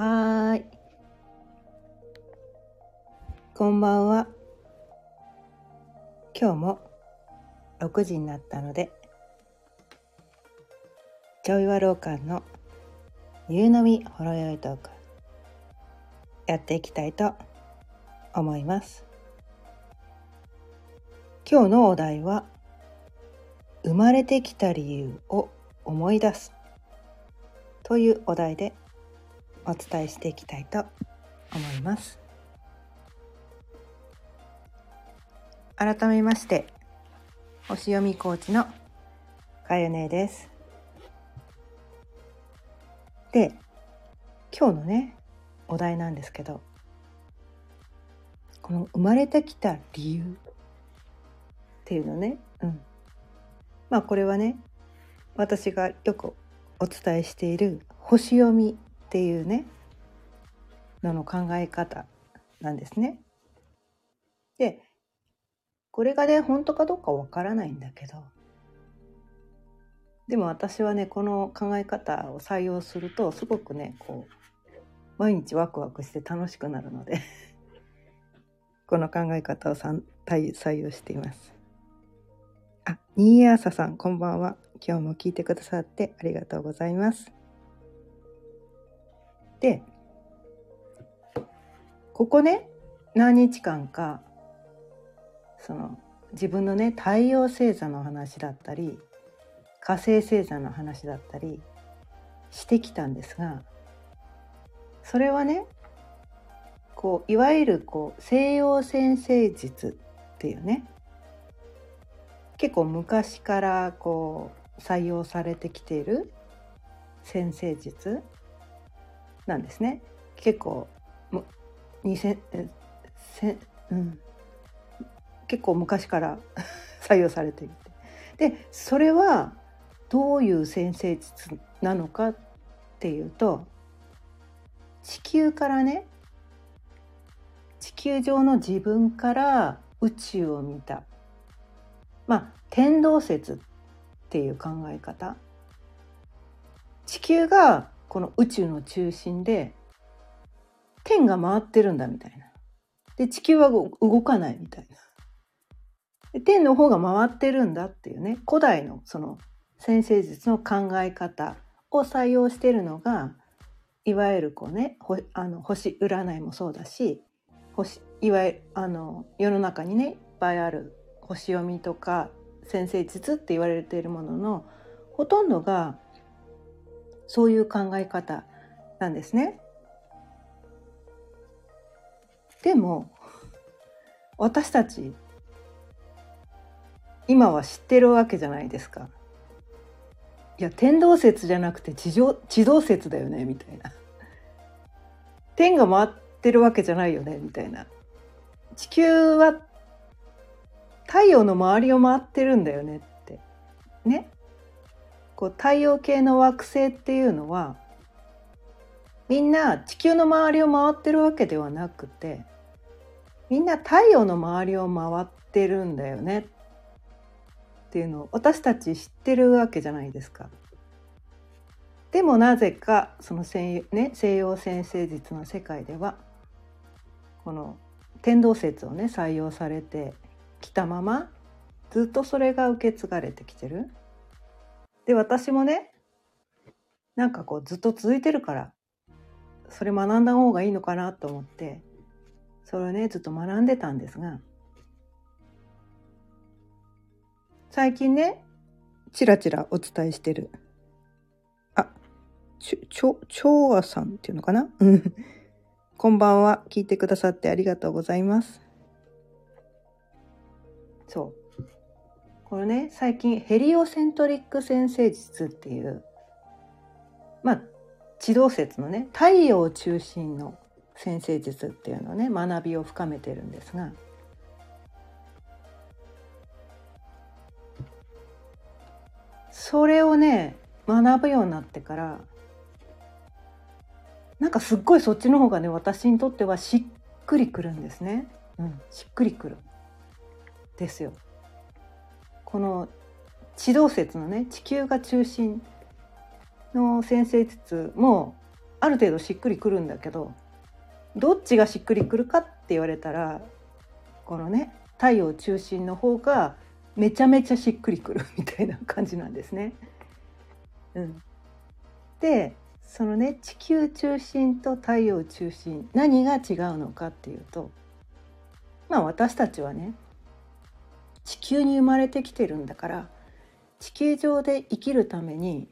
はーい。こんばんは。今日も6時になったので、ちょいわろうかんの夕飲みほろよいトーク、やっていきたいと思います。今日のお題は、生まれてきた理由を思い出すというお題でお伝えしていきたいと思います。改めまして星読みコーチのかゆねです。で今日のねお題なんですけどこの生まれてきた理由っていうのねうん。まあこれはね私がよくお伝えしている星読みっていうねのの考え方なんですね。でこれがね本当かどうかわからないんだけどでも私はねこの考え方を採用するとすごくねこう毎日ワクワクして楽しくなるので この考え方を採用しています。あ、新ー朝さん、こんばんは。今日も聞いてくださってありがとうございます。で、ここね、何日間か、その、自分のね、太陽星座の話だったり、火星星座の話だったりしてきたんですが、それはね、こう、いわゆるこう、西洋先生術っていうね、結構昔からこう採用されてきている先生術なんですね。結構も2000せ、うん、結構昔から 採用されていて。でそれはどういう先生術なのかっていうと地球からね地球上の自分から宇宙を見た。まあ天動説っていう考え方。地球がこの宇宙の中心で天が回ってるんだみたいな。で地球は動かないみたいな。で天の方が回ってるんだっていうね古代のその先生術の考え方を採用してるのがいわゆるこうねあの星占いもそうだし星いわゆるあの世の中にねいっぱいある星読みとか先生術って言われているもののほとんどがそういう考え方なんですね。でも私たち今は知ってるわけじゃないですか。いや天動説じゃなくて地上地動説だよねみたいな。天が回ってるわけじゃないよねみたいな。地球は太陽の周りを回ってるんだよねってねこう太陽系の惑星っていうのはみんな地球の周りを回ってるわけではなくてみんな太陽の周りを回ってるんだよねっていうのを私たち知ってるわけじゃないですか。でもなぜかその西,、ね、西洋先生術の世界ではこの天動説をね採用されてきたままずっとそれが受け継がれてきてる。で私もねなんかこうずっと続いてるからそれ学んだ方がいいのかなと思ってそれをねずっと学んでたんですが最近ねちらちらお伝えしてるあちょちょちょうあさんっていうのかな？こんばんは。聞いてくださってありがとうございます。そう。これね最近ヘリオセントリック先生術っていうまあ地動説のね太陽中心の先生術っていうのをね学びを深めてるんですがそれをね学ぶようになってからなんかすっごいそっちの方がね私にとってはしっくりくるんですね。うん、しっくりくる。ですよ。この地動説のね地球が中心の先生術もある程度しっくりくるんだけどどっちがしっくりくるかって言われたらこのね太陽中心の方がめちゃめちゃしっくりくる みたいな感じなんですね。うん、でそのね地球中心と太陽中心何が違うのかっていうとまあ私たちはね地球に生まれてきてるんだから地球上で生きるために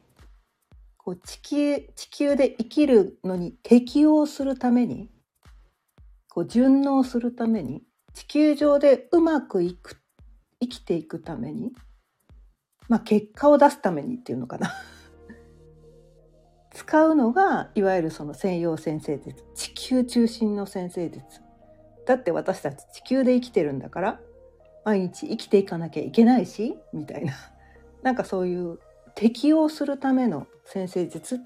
こう地球地球で生きるのに適応するためにこう順応するために地球上でうまくいく生きていくためにまあ結果を出すためにっていうのかな。使うのがいわゆるその専用先生術地球中心の先生術。だって私たち地球で生きてるんだから毎日生きていかなきゃいけないしみたいな。なんかそういう適応するための先生術。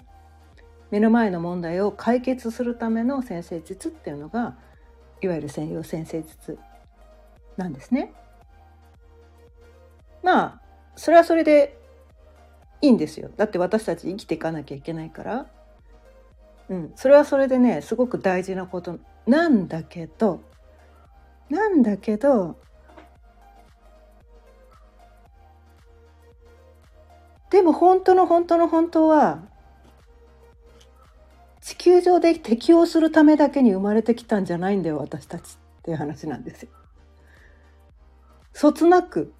目の前の問題を解決するための先生術っていうのがいわゆる専用先生術なんですね。まあそれはそれでいいんですよ。だって私たち生きていかなきゃいけないから、うん、それはそれでねすごく大事なことなんだけどなんだけどでも本当の本当の本当は地球上で適応するためだけに生まれてきたんじゃないんだよ私たちっていう話なんですよ。そつなく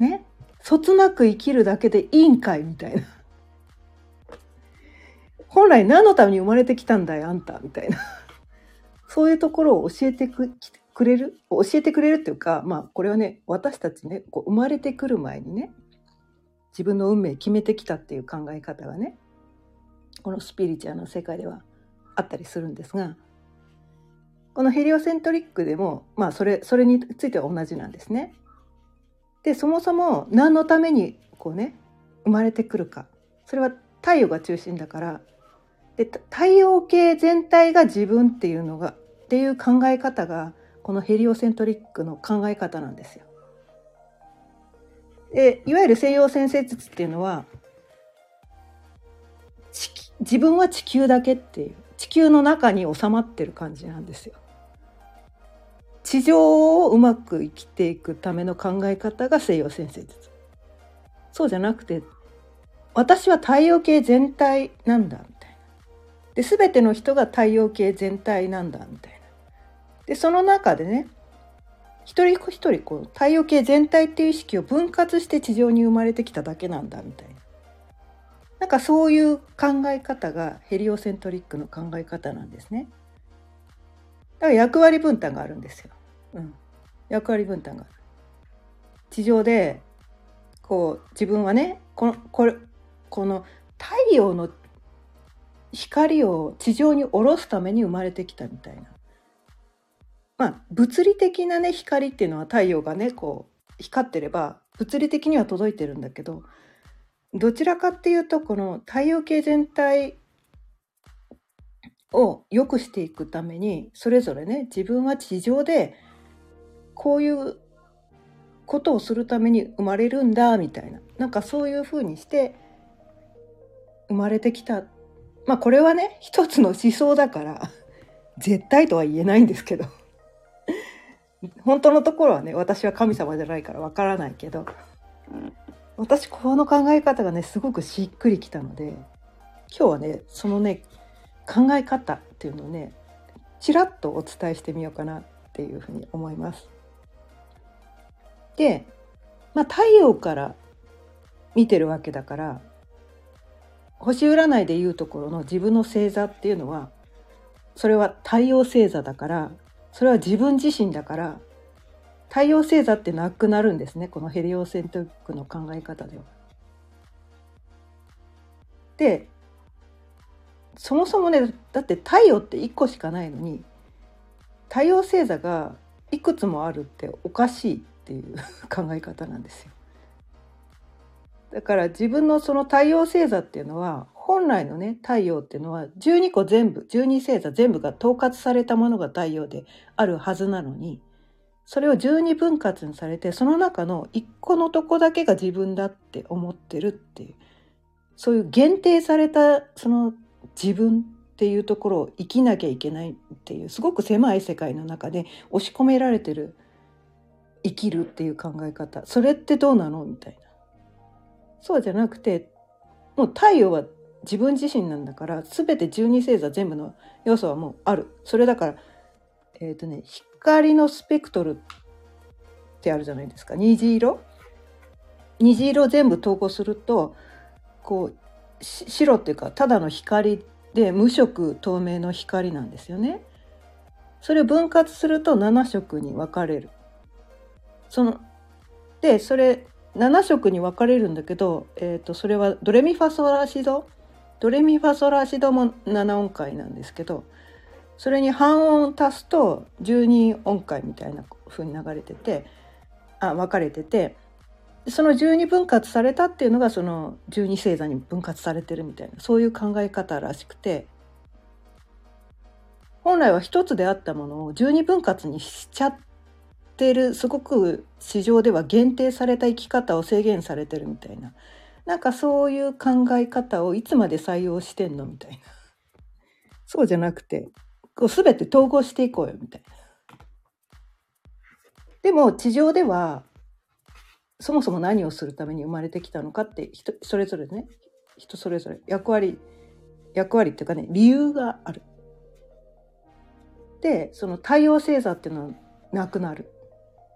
ね？そつなく生きるだけでいいんかいみたいな。本来何のために生まれてきたんだよあんたみたいな。そういうところを教えてくれる？教えてくれるっていうかまあこれはね私たちねこう生まれてくる前にね自分の運命決めてきたっていう考え方がねこのスピリチュアルの世界ではあったりするんですがこのヘリオセントリックでもまあそれそれについては同じなんですね。でそもそも何のためにこうね生まれてくるかそれは太陽が中心だからで太陽系全体が自分っていうのがっていう考え方がこのヘリオセントリックの考え方なんですよ。でいわゆる西洋先生術っていうのは自分は地球だけっていう地球の中に収まってる感じなんですよ。地上をうまく生きていくための考え方が西洋先生術。そうじゃなくて私は太陽系全体なんだみたいな。で全ての人が太陽系全体なんだみたいな。でその中でね一人一人こう太陽系全体っていう意識を分割して地上に生まれてきただけなんだみたいな。なんかそういう考え方がヘリオセントリックの考え方なんですね。だから役割分担があるんですよ、うん、役割分担がある。地上でこう自分はねこのこれこの太陽の光を地上に下ろすために生まれてきたみたいな。まあ、物理的なね光っていうのは太陽がねこう光ってれば物理的には届いてるんだけどどちらかっていうとこの太陽系全体を良くしていくためにそれぞれね自分は地上でこういうことをするために生まれるんだみたいな。なんかそういうふうにして生まれてきた。まあこれはね一つの思想だから絶対とは言えないんですけど。本当のところはね私は神様じゃないからわからないけど私この考え方がねすごくしっくりきたので今日はねそのね考え方っていうのをねちらっとお伝えしてみようかなっていうふうに思います。で、まあ、太陽から見てるわけだから星占いでいうところの自分の星座っていうのはそれは太陽星座だからそれは自分自身だから太陽星座ってなくなるんですねこのヘリオセントリックの考え方では。でそもそもねだって太陽って1個しかないのに太陽星座がいくつもあるっておかしいっていう 考え方なんですよ。だから自分のその太陽星座っていうのは本来のね太陽っていうのは12個全部12星座全部が統括されたものが太陽であるはずなのにそれを12分割にされてその中の1個のとこだけが自分だって思ってるっていうそういう限定されたその自分っていうところを生きなきゃいけないっていうすごく狭い世界の中で押し込められてる生きるっていう考え方。それってどうなの？みたいな。そうじゃなくてもう太陽は自分自身なんだから全て十二星座全部の要素はもうあるそれだからえっ、ー、とね光のスペクトルってあるじゃないですか虹色？虹色全部投稿するとこう白っていうかただの光で無色透明の光なんですよね。それを分割すると7色に分かれる。そのでそれ7色に分かれるんだけど、えーと、それはドレミファソラシド？ドレミファソラシドも7音階なんですけどそれに半音足すと12音階みたいな風に流れててあ分かれててその12分割されたっていうのがその12星座に分割されてるみたいなそういう考え方らしくて本来は一つであったものを12分割にしちゃってるすごく市場では限定された生き方を制限されてるみたいななんかそういう考え方をいつまで採用してんのみたいな そうじゃなくてこう全て統合していこうよみたいな。でも地上ではそもそも何をするために生まれてきたのかって人それぞれね人それぞれ役割役割っていうかね理由がある。でその太陽星座っていうのはなくなる。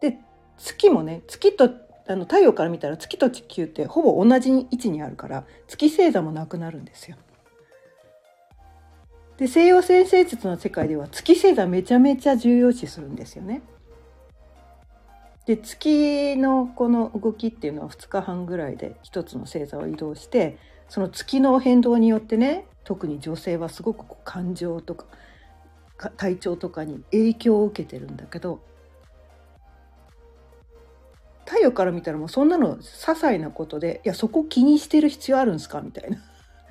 で月もね月とあの太陽から見たら月と地球ってほぼ同じ位置にあるから月星座もなくなるんですよ。で西洋先生術の世界では月星座めちゃめちゃ重要視するんですよね。で月のこの動きっていうのは2日半ぐらいで一つの星座を移動してその月の変動によってね特に女性はすごく感情とか体調とかに影響を受けてるんだけど太陽から見たらもうそんなの些細なことでいやそこ気にしてる必要あるんですか？みたいな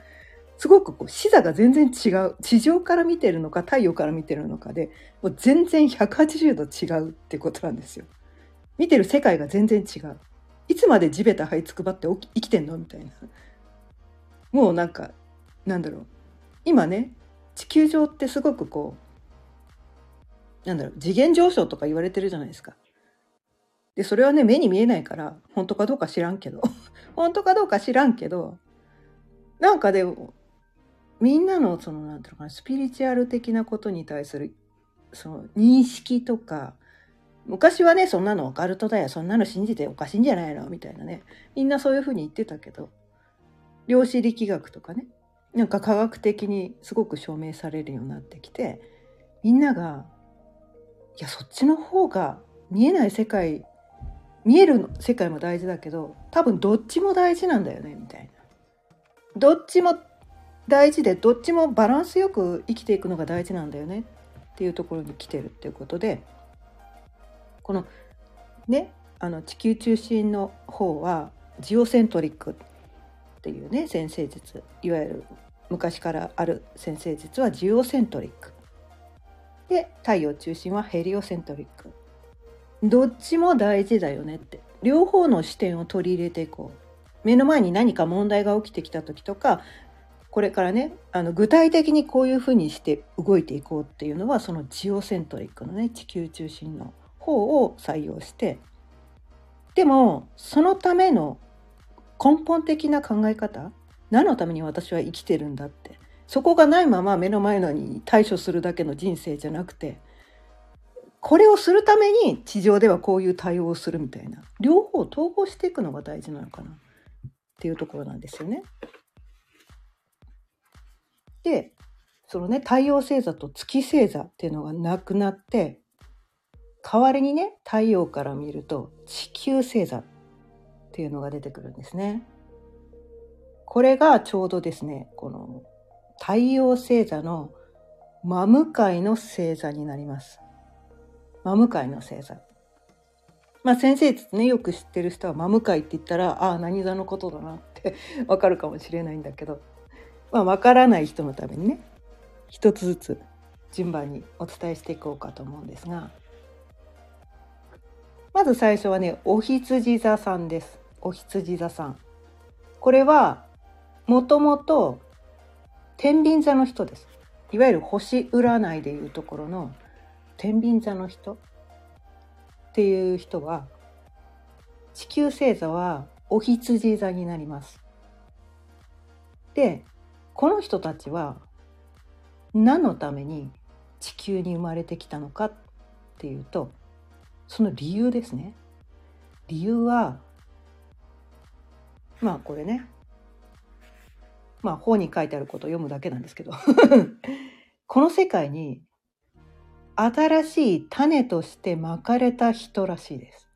すごくこう視座が全然違う地上から見てるのか太陽から見てるのかでもう全然180度違うってことなんですよ。見てる世界が全然違う。いつまで地べた這いつくばって生きてんの？みたいな。もうなんかなんだろう今ね地球上ってすごくこうなんだろう次元上昇とか言われてるじゃないですか。でそれはね目に見えないから本当かどうか知らんけど。本当かどうか知らんけどなんかでもみんなのそのなんていうのかなスピリチュアル的なことに対するその認識とか昔はねそんなのオカルトだよそんなの信じておかしいんじゃないのみたいなねみんなそういうふうに言ってたけど量子力学とかねなんか科学的にすごく証明されるようになってきてみんながいやそっちの方が見えない世界見える世界も大事だけど多分どっちも大事なんだよねみたいな。どっちも大事でどっちもバランスよく生きていくのが大事なんだよねっていうところに来てるっていうことでこのねあの地球中心の方はジオセントリックっていうね先生術いわゆる昔からある先生術はジオセントリックで太陽中心はヘリオセントリックどっちも大事だよねって。両方の視点を取り入れていこう。目の前に何か問題が起きてきた時とかこれからねあの具体的にこういうふうにして動いていこうっていうのはそのジオセントリックのね地球中心の方を採用して。でもそのための根本的な考え方何のために私は生きてるんだって。そこがないまま目の前のに対処するだけの人生じゃなくてこれをするために地上ではこういう対応をするみたいな両方統合していくのが大事なのかなっていうところなんですよね。でそのね太陽星座と月星座っていうのがなくなって代わりにね太陽から見ると地球星座っていうのが出てくるんですね。これがちょうどですねこの太陽星座の真向かいの星座になります。真向かいの星座。まあ先生ねよく知ってる人は真向かいって言ったらああ何座のことだなって わかるかもしれないんだけどまあわからない人のためにね一つずつ順番にお伝えしていこうかと思うんですがまず最初はね、お羊座さんです。お羊座さん。これは、もともと、天秤座の人です。いわゆる星占いでいうところの天秤座の人？っていう人は地球星座はお羊座になります。でこの人たちは何のために地球に生まれてきたのかっていうとその理由ですね。理由はまあこれねまあ本に書いてあることを読むだけなんですけど この世界に新しい種としてまかれた人らしいです。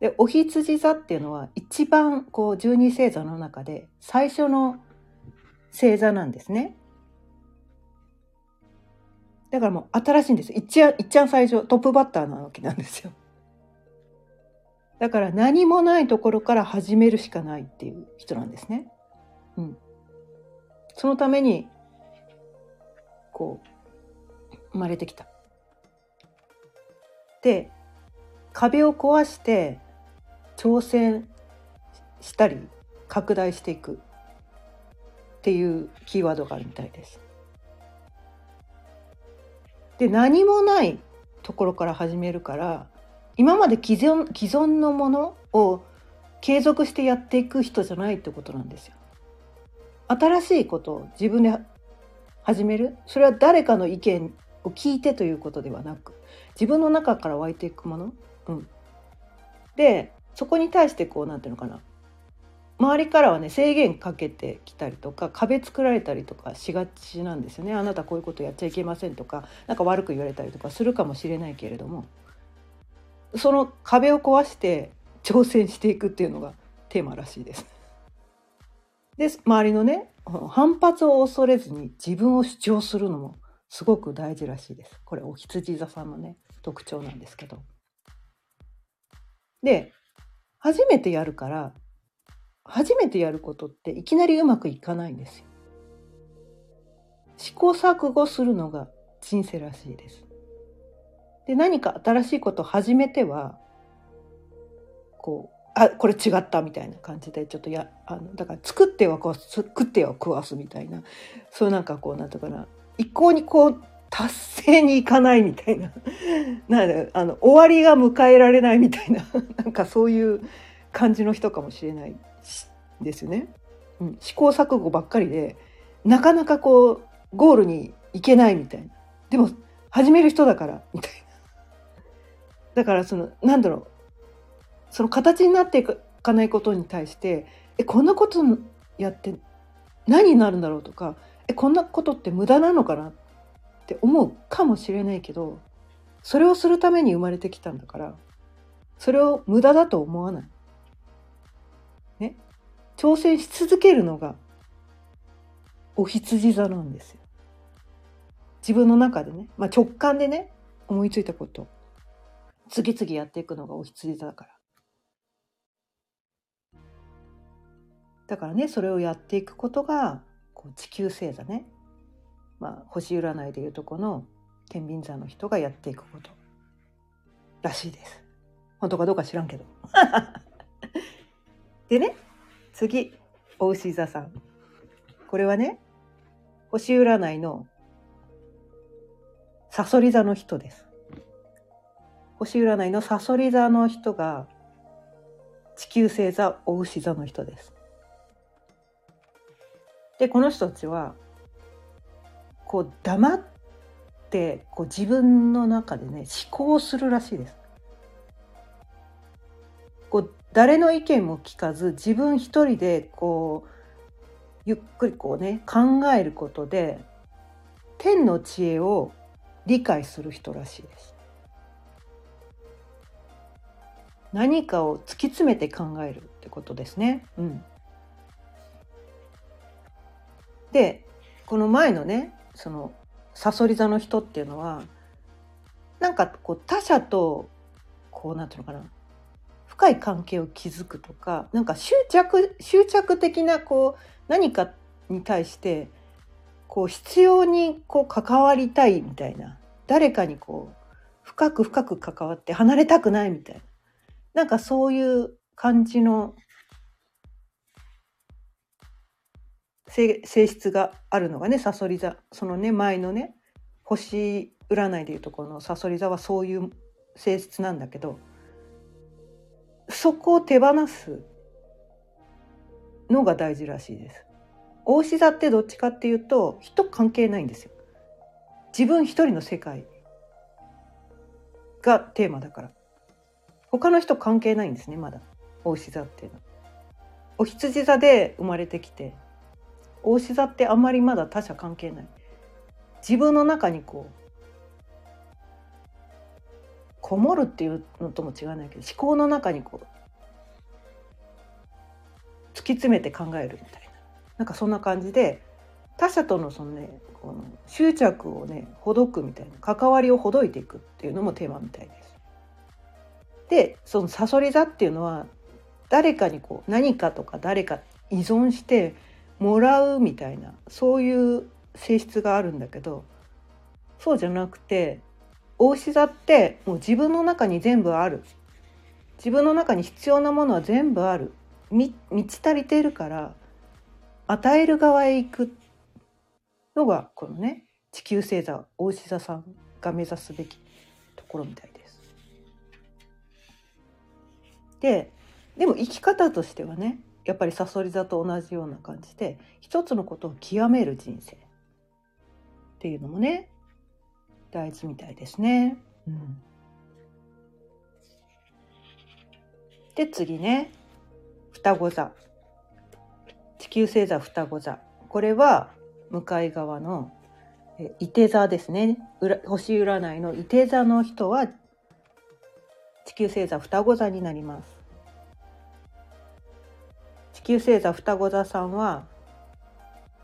でお羊座っていうのは一番こう十二星座の中で最初の星座なんですね。だからもう新しいんです。一番、一番最初、トップバッターなわけなんですよ。だから何もないところから始めるしかないっていう人なんですね。うん。そのために、こう、生まれてきた。で、壁を壊して挑戦したり拡大していくっていうキーワードがあるみたいです。で何もないところから始めるから今まで既存既存のものを継続してやっていく人じゃないってことなんですよ。新しいことを自分で始めるそれは誰かの意見を聞いてということではなく自分の中から湧いていくもの？うん、でそこに対してこう何て言うのかな周りからはね制限かけてきたりとか壁作られたりとかしがちなんですよねあなたこういうことやっちゃいけませんとか何か悪く言われたりとかするかもしれないけれどもその壁を壊して挑戦していくっていうのがテーマらしいです。で周りのね反発を恐れずに自分を主張するのもすごく大事らしいです。これお羊座さんのね特徴なんですけど。で初めてやるから初めてやることっていきなりうまくいかないんですよ。試行錯誤するのが人生らしいです。で何か新しいことを始めてはこうあこれ違ったみたいな感じでちょっとやあのだから作ってはこう作っては食わすみたいなそうなんかこうなんとかな一向にこう達成にいかないみたいな。なあの終わりが迎えられないみたいな。なんかそういう感じの人かもしれないですよね。うん、試行錯誤ばっかりでなかなかこうゴールに行けないみたいな。でも始める人だからみたいな。だからそのなんだろう。その形になっていかないことに対してえこんなことやって何になるんだろうとかえこんなことって無駄なのかなって思うかもしれないけどそれをするために生まれてきたんだからそれを無駄だと思わない。ね？挑戦し続けるのがお羊座なんですよ。自分の中でね、まあ、直感でね思いついたこと次々やっていくのがお羊座だから。だからねそれをやっていくことがこう地球星座ね、まあ、星占いでいうとこの天秤座の人がやっていくことらしいです。本当かどうか知らんけど。でね次、お牛座さん。これはね、星占いのサソリ座の人です。星占いのサソリ座の人が地球星座お牛座の人です。でこの人たちはこう黙ってこう自分の中でね思考するらしいです。こう誰の意見も聞かず自分一人でこうゆっくりこうね考えることで天の知恵を理解する人らしいです。何かを突き詰めて考えるってことですね。うん、でこの前のねそのさそり座の人っていうのはなんかこう他者とこうなんていうのかな深い関係を築くとかなんか執着執着的なこう何かに対してこう必要にこう関わりたいみたいな誰かにこう深く深く関わって離れたくないみたいななんかそういう感じの性性質があるのがねさそり座そのね前のね星占いでいうところのさそり座はそういう性質なんだけどそこを手放すのが大事らしいです。大志座ってどっちかっていうと人関係ないんですよ。自分一人の世界がテーマだから他の人関係ないんですねまだ大志座っていうのは。お羊座で生まれてきて大志座ってあんまりまだ他者関係ない自分の中にこうこもるっていうのとも違わないけど思考の中にこう突き詰めて考えるみたいななんかそんな感じで他者とのそのねこの執着をねほどくみたいな関わりをほどいていくっていうのもテーマみたいです。でそのさそり座っていうのは誰かにこう何かとか誰か依存してもらうみたいなそういう性質があるんだけどそうじゃなくて大志座ってもう自分の中に全部ある自分の中に必要なものは全部ある満ち足りてるから与える側へ行くのがこのね地球星座大志座さんが目指すべきところみたいです。ででも生き方としてはねやっぱりさそり座と同じような感じで一つのことを極める人生。っていうのもね大事みたいですね。うん、で次ね。双子座。地球星座双子座。これは向かい側の伊手座ですね。星占いの伊手座の人は地球星座双子座になります。地球星座双子座さんは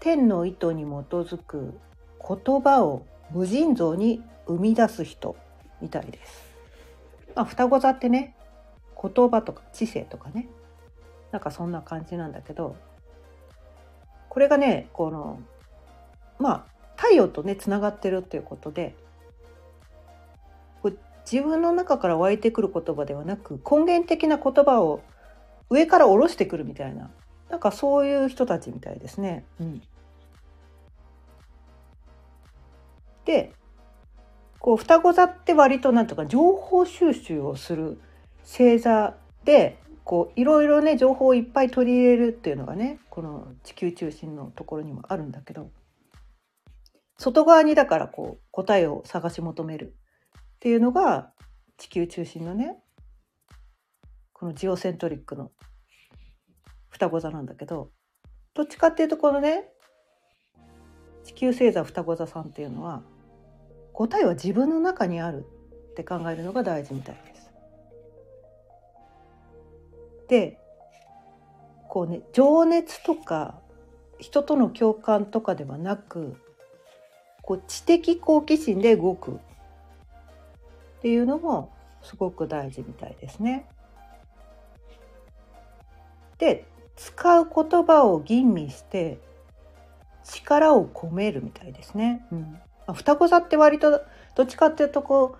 天の意図に基づく言葉を無尽蔵に生み出す人みたいです。まあ、双子座ってね言葉とか知性とかねなんかそんな感じなんだけどこれがねこのまあ太陽とねつながってるっていうことで自分の中から湧いてくる言葉ではなく根源的な言葉を上から下ろしてくるみたいななんかそういう人たちみたいですね。うん、でこう双子座って割となんとか情報収集をする星座でこういろいろね情報をいっぱい取り入れるっていうのがねこの地球中心のところにもあるんだけど外側にだからこう答えを探し求めるっていうのが地球中心のねのジオセントリックの双子座なんだけどどっちかっていうとこのね地球星座双子座さんっていうのは答えは自分の中にあるって考えるのが大事みたいです。でこうね情熱とか人との共感とかではなくこう知的好奇心で動くっていうのもすごく大事みたいですね。で使う言葉を吟味して力を込めるみたいですね。うんま、双子座って割とどっちかっていうとこう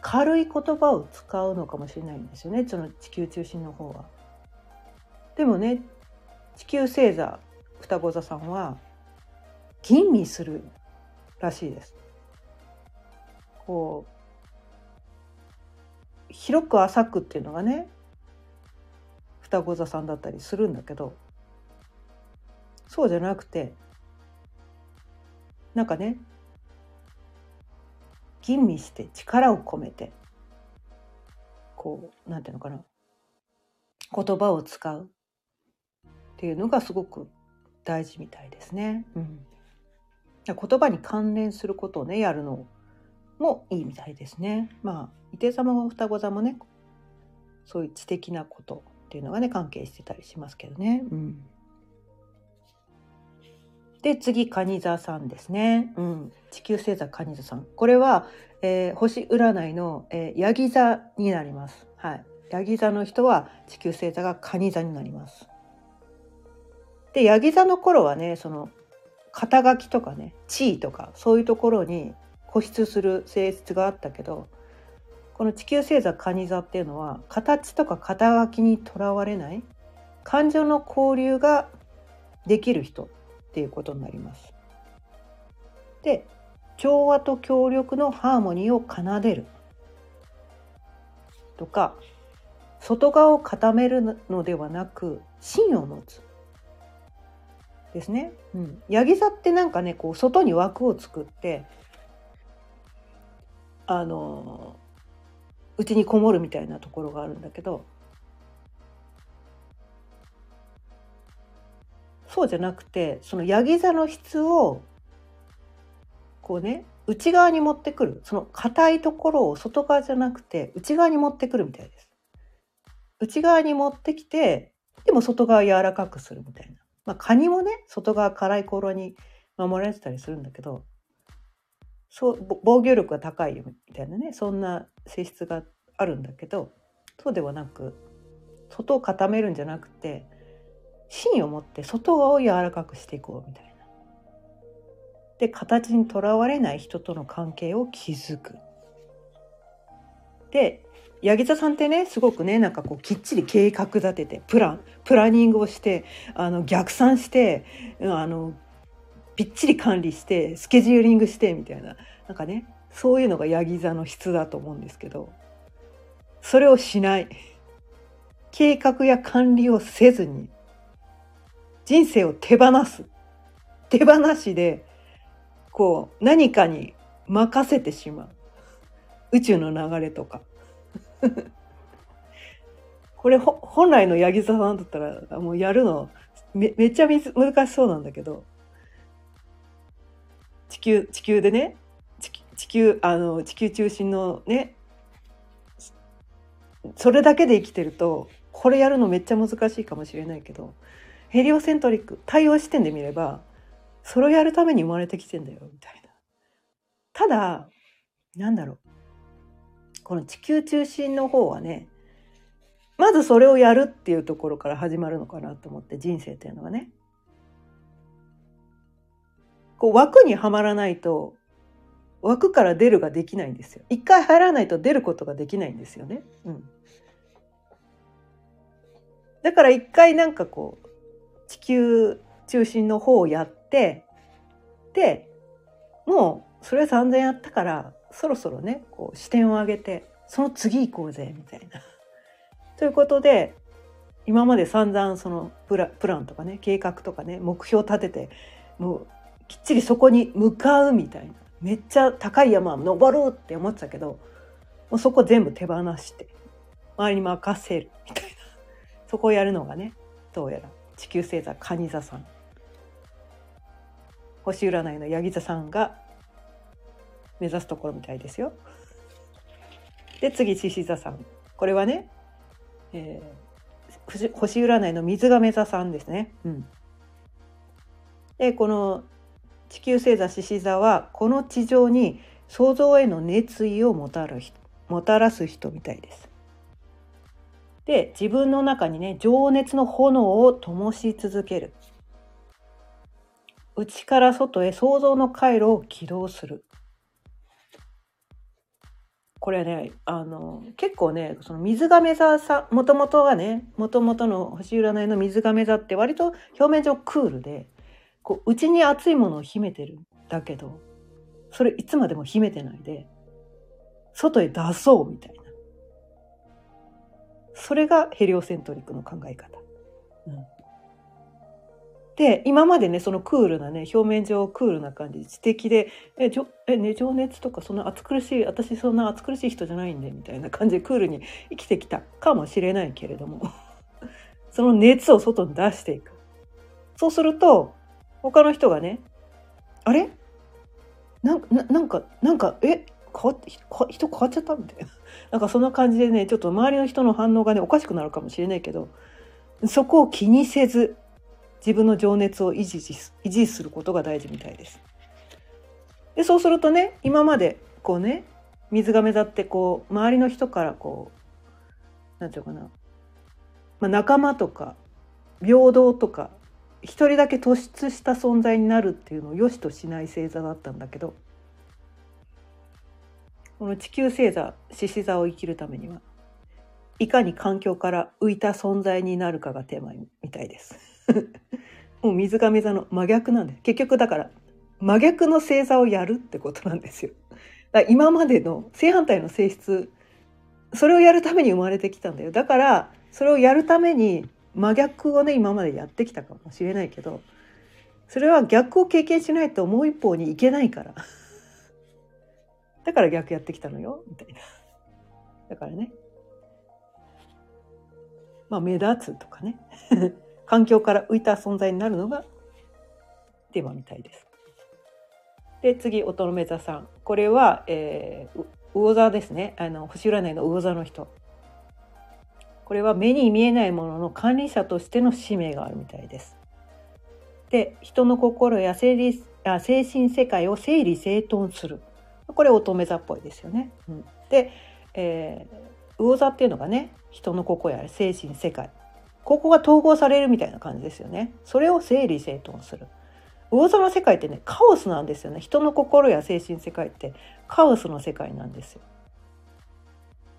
軽い言葉を使うのかもしれないんですよねその地球中心の方は。でもね地球星座双子座さんは吟味するらしいです。こう広く浅くっていうのがね双子座さんだったりするんだけどそうじゃなくてなんかね吟味して力を込めてこうなんていうのかな言葉を使うっていうのがすごく大事みたいですね。うん、言葉に関連することをねやるのもいいみたいですね。まあ伊手様も双子座もねそういう知的なことっていうのがね関係してたりしますけどね。うん、で次蟹座さんですね、うん、地球星座蟹座さんこれは、えー、星占いの、えー、ヤギ座になります。はい、ヤギ座の人は地球星座が蟹座になります。でヤギ座の頃はねその肩書きとかね地位とかそういうところに固執する性質があったけどこの地球星座蟹座っていうのは形とか肩書きにとらわれない感情の交流ができる人っていうことになります。で調和と協力のハーモニーを奏でるとか外側を固めるのではなく芯を持つですね。うん、ヤギ座ってなんかねこう外に枠を作ってあのうちにこもるみたいなところがあるんだけどそうじゃなくてそのヤギ座の質をこうね内側に持ってくるその硬いところを外側じゃなくて内側に持ってくるみたいです。内側に持ってきてでも外側柔らかくするみたいな。まあカニもね外側辛い頃に守られてたりするんだけどそう防御力が高いみたいなねそんな性質があるんだけどそうではなく外を固めるんじゃなくて芯を持って外側を柔らかくしていこうみたいな。で形にとらわれない人との関係を築く。で八木座さんってねすごくねなんかこうきっちり計画立ててプランプランニングをしてあの逆算してあのびっちり管理してスケジューリングしてみたいな。なんかねそういうのがヤギ座の質だと思うんですけどそれをしない。計画や管理をせずに人生を手放す。手放しでこう何かに任せてしまう。宇宙の流れとか。これ本来の八木座さんだったらもうやるのめめっちゃ難しそうなんだけど。地球地球でね地球あの地球中心のねそれだけで生きてるとこれやるのめっちゃ難しいかもしれないけどヘリオセントリック太陽視点で見ればそれをやるために生まれてきてんだよみたいな。ただなんだろうこの地球中心の方はねまずそれをやるっていうところから始まるのかなと思って人生っていうのはね。こう枠にはまらないと枠から出るができないんですよ。一回入らないと出ることができないんですよね。うん。だから一回なんかこう地球中心の方をやってでもうそれ散々やったからそろそろねこう視点を上げてその次行こうぜみたいな。ということで今まで散々そのプラプランとかね計画とかね目標立ててもうきっちりそこに向かうみたいな。めっちゃ高い山登るって思ってたけどもうそこ全部手放して周りに任せるみたいな。そこをやるのがねどうやら地球星座蟹座さん。星占いのヤギ座さんが目指すところみたいですよ。で次獅子座さん。これはね、えー、星占いの水亀座さんですね。うん、でこの地球星座獅子座はこの地上に創造への熱意をもたらもたらす人みたいです。で自分の中にね情熱の炎を灯し続ける内から外へ創造の回路を起動するこれねあの結構ねその水亀座さもともとはねもともとの星占いの水亀座って割と表面上クールでこう内に熱いものを秘めてるんだけどそれいつまでも秘めてないで外へ出そうみたいな。それがヘリオセントリックの考え方。うん。で今までねそのクールなね表面上クールな感じ知的で「えじょえね情熱とかそんな暑苦しい私そんな暑苦しい人じゃないんで」みたいな感じでクールに生きてきたかもしれないけれども。その熱を外に出していく。そうすると他の人がね「あれ？なんかなんかなんかえ？変わって人変わっちゃった？みたいな。なんかそんな感じでねちょっと周りの人の反応がねおかしくなるかもしれないけどそこを気にせず自分の情熱を維持維持することが大事みたいです。でそうするとね今までこうね水が目立ってこう周りの人からこう何て言うかな、まあ、仲間とか平等とか一人だけ突出した存在になるっていうのを良しとしない星座だったんだけどこの地球星座獅子座を生きるためにはいかに環境から浮いた存在になるかがテーマみたいです。もう水亀座の真逆なんです結局だから真逆の星座をやるってことなんですよ。だ今までの正反対の性質それをやるために生まれてきたんだよだからそれをやるために真逆をね今までやってきたかもしれないけどそれは逆を経験しないともう一方に行けないから。だから逆やってきたのよみたいな。だからね。まあ目立つとかね。環境から浮いた存在になるのがテーマみたいです。で次乙女座さん。これは、えー、魚座ですね。あの星占いの魚座の人。これは目に見えないものの管理者としての使命があるみたいです。で人の心や生理あ精神世界を整理整頓するこれ乙女座っぽいですよね。うん、で、えー、魚座っていうのがね人の心や精神世界ここが統合されるみたいな感じですよね。それを整理整頓する。魚座の世界ってねカオスなんですよね。人の心や精神世界ってカオスの世界なんですよ。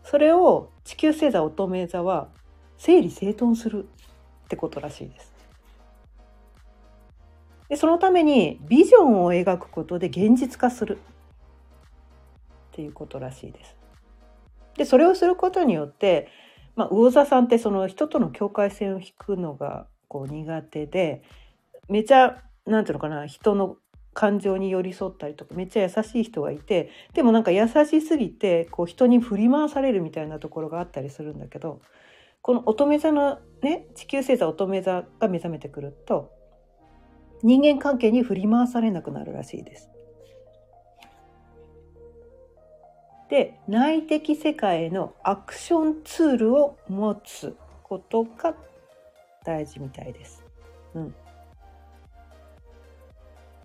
それを地球星座乙女座は整理整頓するってことらしいです。でそのためにビジョンを描くことで現実化するっていうことらしいです。でそれをすることによって、まあ、魚座さんってその人との境界線を引くのがこう苦手でめちゃなんていうのかな人の感情に寄り添ったりとかめっちゃ優しい人がいてでもなんか優しすぎてこう人に振り回されるみたいなところがあったりするんだけどこの乙女座のね地球星座乙女座が目覚めてくると人間関係に振り回されなくなるらしいです。で内的世界へのアクションツールを持つことが大事みたいです。うん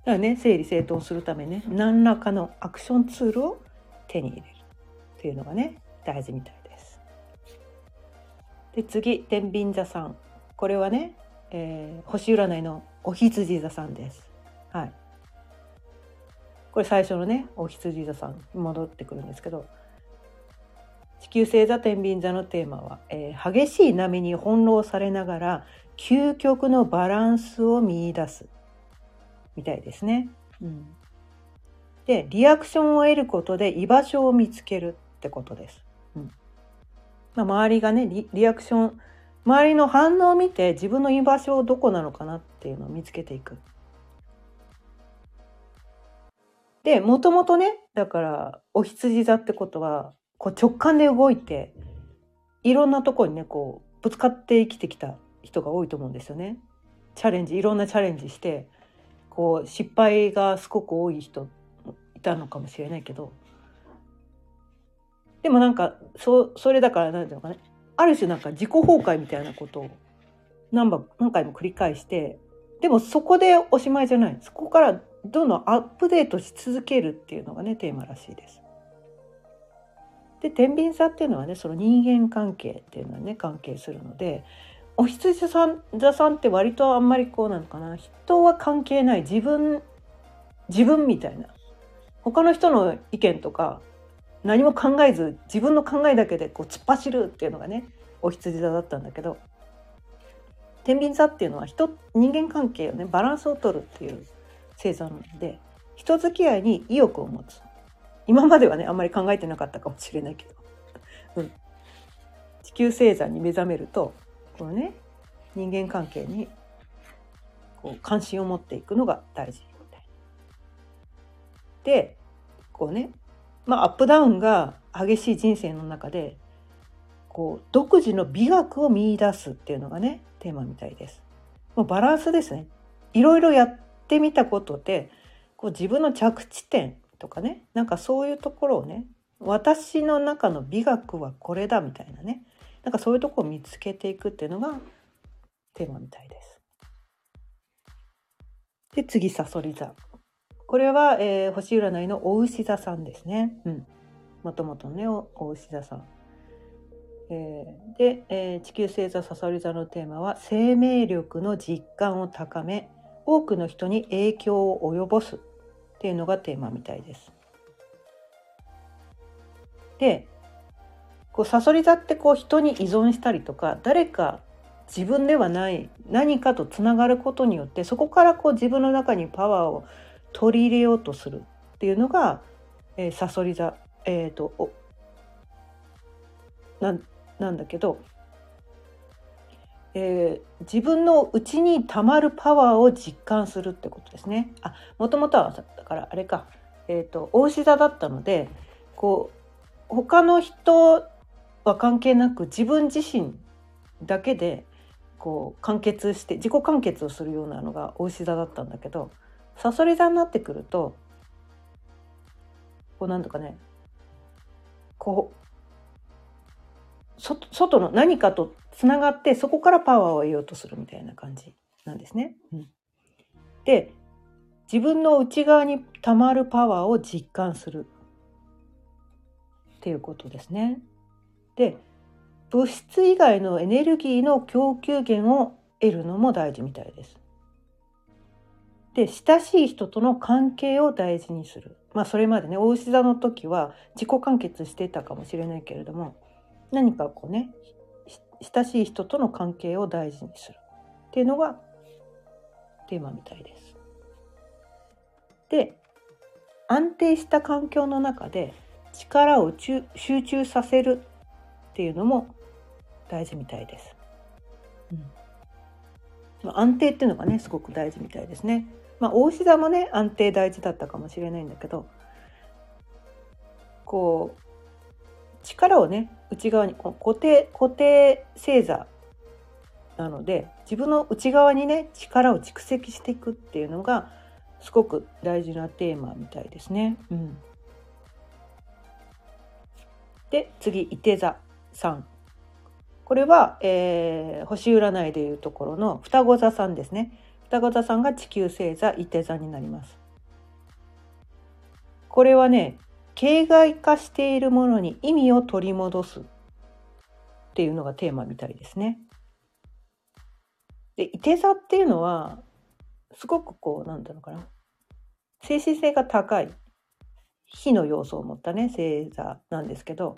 だからね整理整頓するためね何らかのアクションツールを手に入れるっていうのがね大事みたいです。で次天秤座さんこれはね、えー、星占いのお羊座さんです。はい。これ最初のねお羊座さんに戻ってくるんですけど地球星座天秤座のテーマは、えー、激しい波に翻弄されながら究極のバランスを見出すみたいですね。うん、でリアクションを得ることで居場所を見つけるってことです。うんまあ、周りがねリリアクション周りの反応を見て自分の居場所をどこなのかなっていうのを見つけていく。でもともとねだからお羊座ってことはこう直感で動いていろんなとこにねこうぶつかって生きてきた人が多いと思うんですよね。チャレンジいろんなチャレンジしてこう失敗がすごく多い人いたのかもしれないけどでもなんかそそれだから何ていうのかねある種なんか自己崩壊みたいなことを何何回も繰り返してでもそこでおしまいじゃないそこからどんどんアップデートし続けるっていうのがねテーマらしいです。で天秤座っていうのはねその人間関係っていうのはね関係するのでお羊さん座さんって割とあんまりこうなのかな。人は関係ない。自分自分みたいな。他の人の意見とか何も考えず自分の考えだけでこう突っ走るっていうのがねお羊座だったんだけど。天秤座っていうのは人人間関係をねバランスを取るっていう星座なので人付き合いに意欲を持つ。今まではねあんまり考えてなかったかもしれないけど、うん、地球星座に目覚めるとこのね人間関係にこう関心を持っていくのが大事みたいでこうねまあアップダウンが激しい人生の中でこう独自の美学を見出すっていうのがねテーマみたいです。もうバランスですね。いろいろやってみたことでこう自分の着地点とかねなんかそういうところをね私の中の美学はこれだみたいなねなんかそういうとこを見つけていくっていうのがテーマみたいです。で次さそり座これは、えー、星占いのお牛座さんですね。うん。もともとねお牛座さん。えー、で、えー、地球星座さそり座のテーマは生命力の実感を高め多くの人に影響を及ぼすっていうのがテーマみたいです。でこうサソリ座ってこう人に依存したりとか誰か自分ではない何かとつながることによってそこからこう自分の中にパワーを取り入れようとするっていうのが、えー、サソリ座、えーと、とななんだけど、えー、自分の内にたまるパワーを実感するってことですね。あもともとはだからあれか、えーと、と大志座だったのでこう他の人は関係なく自分自身だけでこう完結して自己完結をするようなのが大志座だったんだけどさそり座になってくるとこうなんとかねこう外の何かとつながってそこからパワーを得ようとするみたいな感じなんですね。うん、で自分の内側にたまるパワーを実感するっていうことですね。で物質以外のエネルギーの供給源を得るのも大事みたいです。で親しい人との関係を大事にする。まあそれまでね大牛座の時は自己完結してたかもしれないけれども何かこうね親しい人との関係を大事にするっていうのがテーマみたいです。で安定した環境の中で力を集中させるっていうのも大事みたいです。うん、安定っていうのがねすごく大事みたいですね。まあ大志座もね安定大事だったかもしれないんだけどこう力をね内側に固定固定星座なので自分の内側にね力を蓄積していくっていうのがすごく大事なテーマみたいですね。うん、で次伊手座さんこれは、えー、星占いでいうところの双子座さんですね。双子座さんが地球星座伊手座になります。これはね形骸化しているものに意味を取り戻すっていうのがテーマみたいですね。で、いて座っていうのは、すごくこう、なんだろうかな。精神性が高い、火の要素を持ったね、星座なんですけど、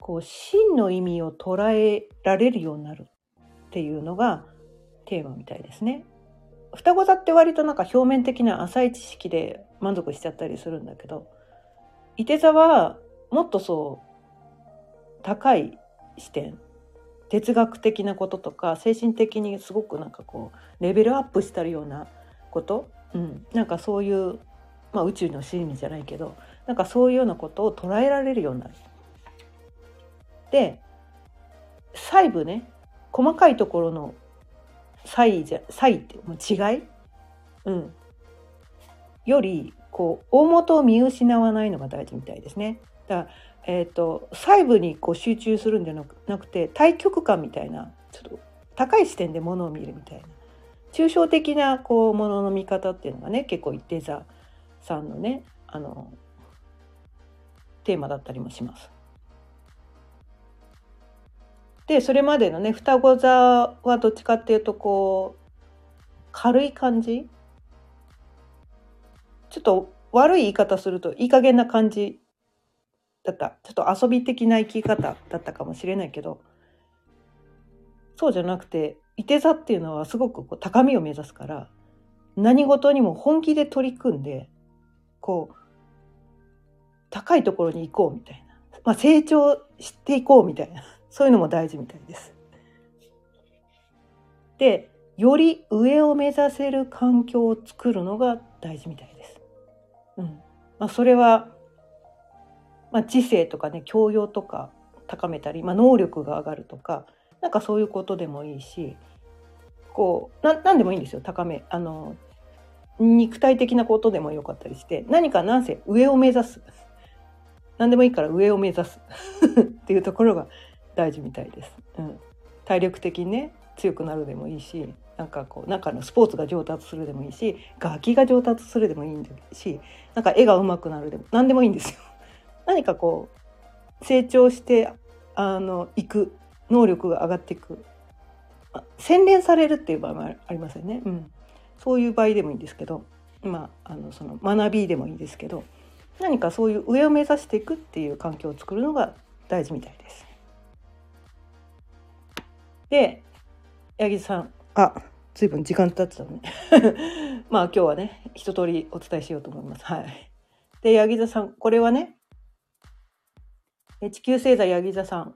こう、真の意味を捉えられるようになるっていうのがテーマみたいですね。双子座って割となんか表面的な浅い知識で満足しちゃったりするんだけど、いて座はもっとそう高い視点哲学的なこととか精神的にすごくなんかこうレベルアップしたるようなこと、うん、なんかそういう、まあ、宇宙の真理じゃないけどなんかそういうようなことを捉えられるようになる。で細部ね細かいところの差異じゃ差異ってもう違い、うん、よりこう大元を見失わないのが大事みたいですね。だからえーと、細部にこう集中するんじゃなくて対極感みたいなちょっと高い視点でものを見るみたいな抽象的なこうものの見方っていうのがね結構一定座さんのねあのテーマだったりもします。でそれまでのね双子座はどっちかっていうとこう軽い感じ？ちょっと悪い言い方するといい加減な感じだった。ちょっと遊び的な生き方だったかもしれないけど。そうじゃなくていて座っていうのはすごくこう高みを目指すから何事にも本気で取り組んでこう高いところに行こうみたいな、まあ、成長していこうみたいな。そういうのも大事みたいです。でより上を目指せる環境を作るのが大事みたいです。うんまあ、それは、まあ、知性とかね教養とか高めたり、まあ、能力が上がるとかなんかそういうことでもいいしこうな何でもいいんですよ高めあの肉体的なことでもよかったりして何かなんせ上を目指す何でもいいから上を目指す っていうところが大事みたいです。うん、体力的にね強くなるでもいいしなんかこうなんかのスポーツが上達するでもいいし楽器が上達するでもいいんだしなんか絵が上手くなるでも何でもいいんですよ。何かこう成長してあのいく能力が上がっていく洗練されるっていう場合もありますよね。うん、そういう場合でもいいんですけど、まあ、あのその学びでもいいですけど何かそういう上を目指していくっていう環境を作るのが大事みたいです。で八木さん。あ随分時間経ってたね。まあ今日はね一通りお伝えしようと思います。はい。で八木座さんこれはね地球星座八木座さん。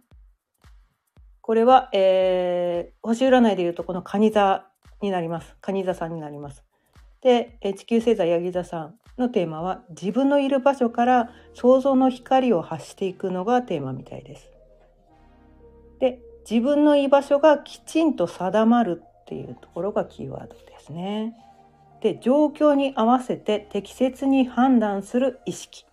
これは、えー、星占いでいうとこの蟹座になります。蟹座さんになります。で地球星座八木座さんのテーマは自分のいる場所から想像の光を発していくのがテーマみたいです。自分の居場所がきちんと定まるっていうところがキーワードですね。で状況に合わせて適切に判断する意識。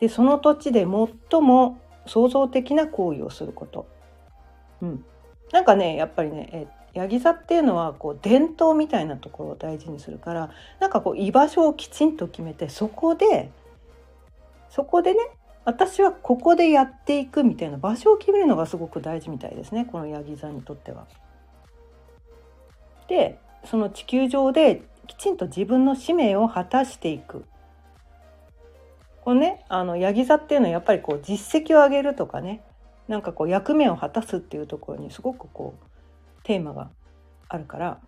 でその土地で最も創造的な行為をすること。うん、なんかねやっぱりね、えヤギ座っていうのはこう伝統みたいなところを大事にするからなんかこう居場所をきちんと決めてそこでそこでね私はここでやっていくみたいな場所を決めるのがすごく大事みたいですねこのヤギ座にとっては。でその地球上できちんと自分の使命を果たしていく。このねあのヤギ座っていうのはやっぱりこう実績を上げるとかねなんかこう役目を果たすっていうところにすごくこうテーマがあるから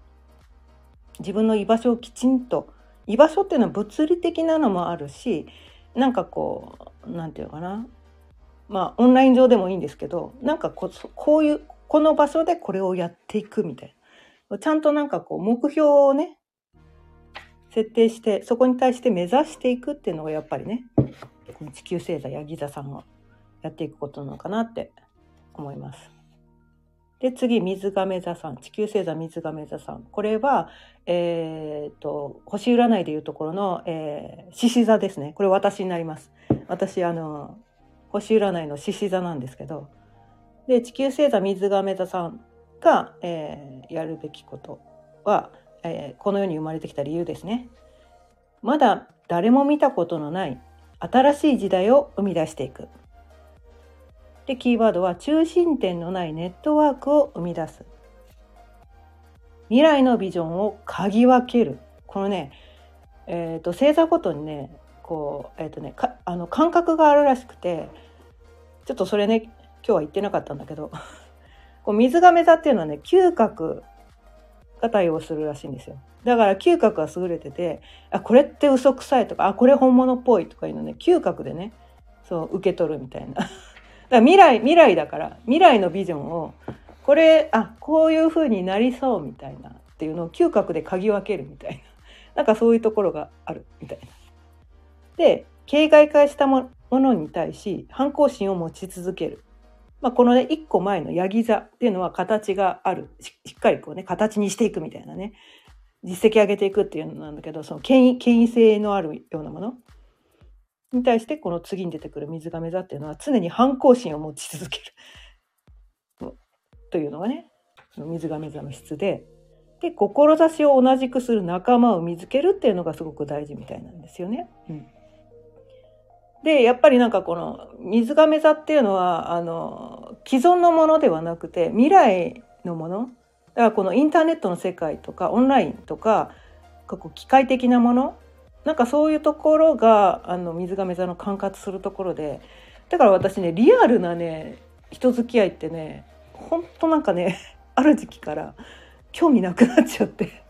自分の居場所をきちんと居場所っていうのは物理的なのもあるしなんかこう何て言うかなまあオンライン上でもいいんですけどなんかここういうこの場所でこれをやっていくみたいなちゃんとなんかこう目標をね設定してそこに対して目指していくっていうのがやっぱりねこの地球星座ヤギ座さんがやっていくことなのかなって思います。で次水亀座さん地球星座水亀座さん。これは、えーと、星占いでいうところのえ獅子、座ですね。これ私になります。私あの星占いの獅子座なんですけど。で地球星座水亀座さんが、えー、やるべきことは、えー、この世に生まれてきた理由ですね。まだ誰も見たことのない新しい時代を生み出していく。でキーワードは中心点のないネットワークを生み出す。未来のビジョンを嗅ぎ分ける。このねえーと、星座ごとにねこう、えーとね、かあの感覚があるらしくてちょっとそれね今日は言ってなかったんだけど こう水亀座っていうのはね嗅覚が対応するらしいんですよ。だから嗅覚が優れててあこれって嘘くさいとかあこれ本物っぽいとかいうのね嗅覚でねそう受け取るみたいな。から未来未来だから未来のビジョンをこれあこういう風になりそうみたいなっていうのを嗅覚で嗅ぎ分けるみたいな なんかそういうところがあるみたいな。で形骸化したものに対し反抗心を持ち続ける。まあ、このね一個前のヤギ座っていうのは形があるしっかりこうね形にしていくみたいなね実績上げていくっていうのなんだけどその権威権威性のあるようなものに対してこの次に出てくる水亀座っていうのは常に反抗心を持ち続ける。というのがね水亀座の質で。で志を同じくする仲間を見つけるっていうのがすごく大事みたいなんですよね。うん、でやっぱりなんかこの水亀座っていうのはあの既存のものではなくて未来のもの。だからこのインターネットの世界とかオンラインとか機械的なものなんかそういうところがあの水亀座の管轄するところでだから私ねリアルなね人付き合いってねほんとなんかねある時期から興味なくなっちゃって。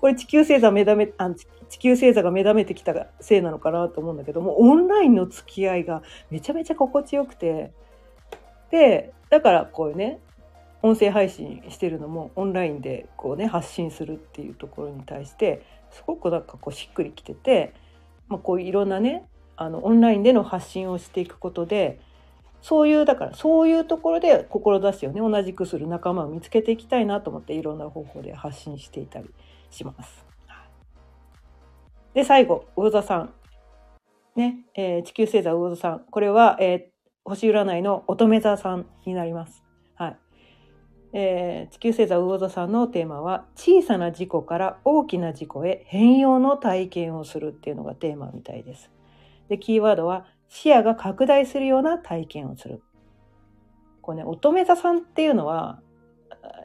これ地球星座目覚めあ地球星座が目覚めてきたせいなのかなと思うんだけどもオンラインの付き合いがめちゃめちゃ心地よくて。でだからこういうね音声配信してるのもオンラインでこうね発信するっていうところに対してすごくなんかこうしっくりきてて、まあ、こういろんなねあのオンラインでの発信をしていくことでそういうだからそういうところで志をね同じくする仲間を見つけていきたいなと思っていろんな方法で発信していたりします。で最後魚座さんね、えー、地球星座魚座さんこれは、えー、星占いの乙女座さんになります。えー、地球星座魚座さんのテーマは小さな事故から大きな事故へ変容の体験をするっていうのがテーマみたいです。でキーワードは視野が拡大するような体験をする。これね乙女座さんっていうのは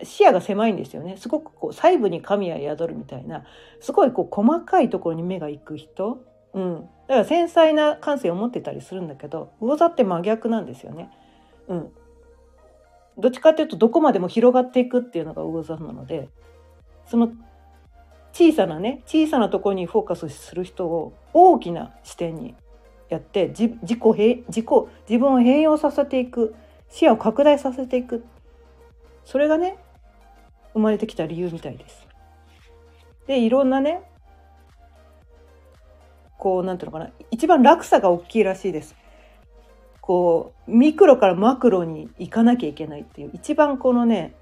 視野が狭いんですよねすごくこう細部に神は宿るみたいなすごいこう細かいところに目が行く人、うん、だから繊細な感性を持ってたりするんだけど魚座って真逆なんですよね。うん、どっちかっていうとどこまでも広がっていくっていうのが魚座なのでその小さなね小さなところにフォーカスする人を大きな視点にやって自自己自己自分を変容させていく視野を拡大させていくそれがね生まれてきた理由みたいです。でいろんなねこうなんていうのかな一番落差が大きいらしいです。こうミクロからマクロに行かなきゃいけないっていう一番このね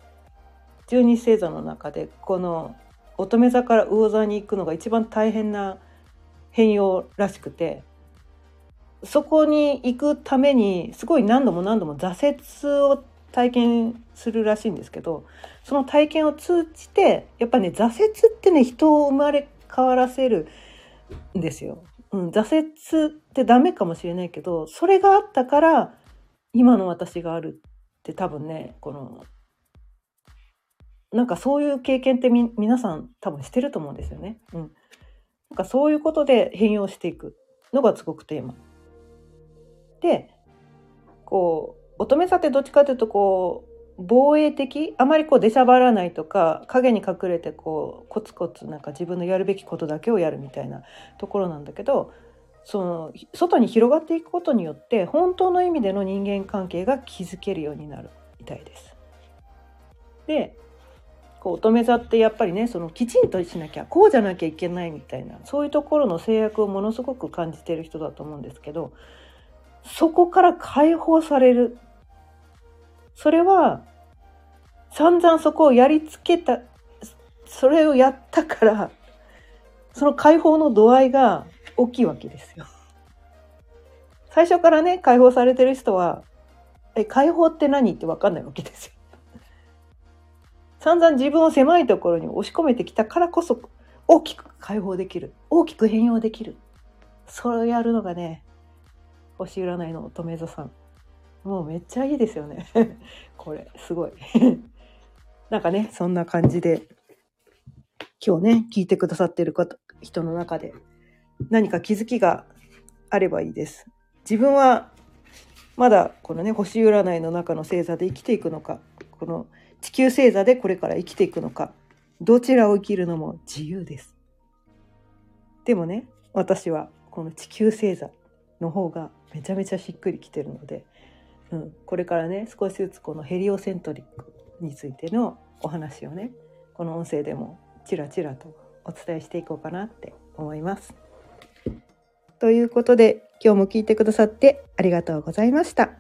十二星座の中でこの乙女座から魚座に行くのが一番大変な変容らしくてそこに行くためにすごい何度も何度も挫折を体験するらしいんですけどその体験を通じてやっぱね挫折ってね人を生まれ変わらせるんですよ。うん、挫折ってダメかもしれないけどそれがあったから今の私があるって多分ねこのなんかそういう経験ってみ皆さん多分してると思うんですよね。うん、なんかそういうことで変容していくのがすごくテーマ。でこう乙女座ってどっちかというとこう防衛的あまりこう出しゃばらないとか影に隠れてこうコツコツなんか自分のやるべきことだけをやるみたいなところなんだけどその外に広がっていくことによって本当の意味での人間関係が築けるようになるみたいです。でこう乙女座ってやっぱりねそのきちんとしなきゃこうじゃなきゃいけないみたいなそういうところの制約をものすごく感じてる人だと思うんですけどそこから解放される。それは、散々そこをやりつけた、それをやったから、その解放の度合いが大きいわけですよ。最初からね、解放されてる人は、え、解放って何ってわかんないわけですよ。散々自分を狭いところに押し込めてきたからこそ、大きく解放できる。大きく変容できる。それをやるのがね、星占いの乙女座さんもうめっちゃいいですよね これすごいなんかねそんな感じで今日ね聞いてくださってる人の中で何か気づきがあればいいです。自分はまだこのね星占いの中の星座で生きていくのかこの地球星座でこれから生きていくのかどちらを生きるのも自由です。でもね私はこの地球星座の方がめちゃめちゃしっくりきてるので、うん、これからね少しずつこのヘリオセントリックについてのお話をねこの音声でもちらちらとお伝えしていこうかなって思います。ということで今日も聞いてくださってありがとうございました。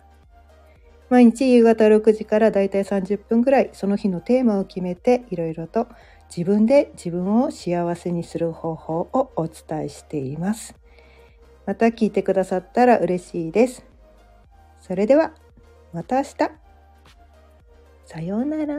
毎日夕方6時からだいたい30分ぐらいその日のテーマを決めていろいろと自分で自分を幸せにする方法をお伝えしています。また聞いてくださったら嬉しいです。それではまた明日。さようなら。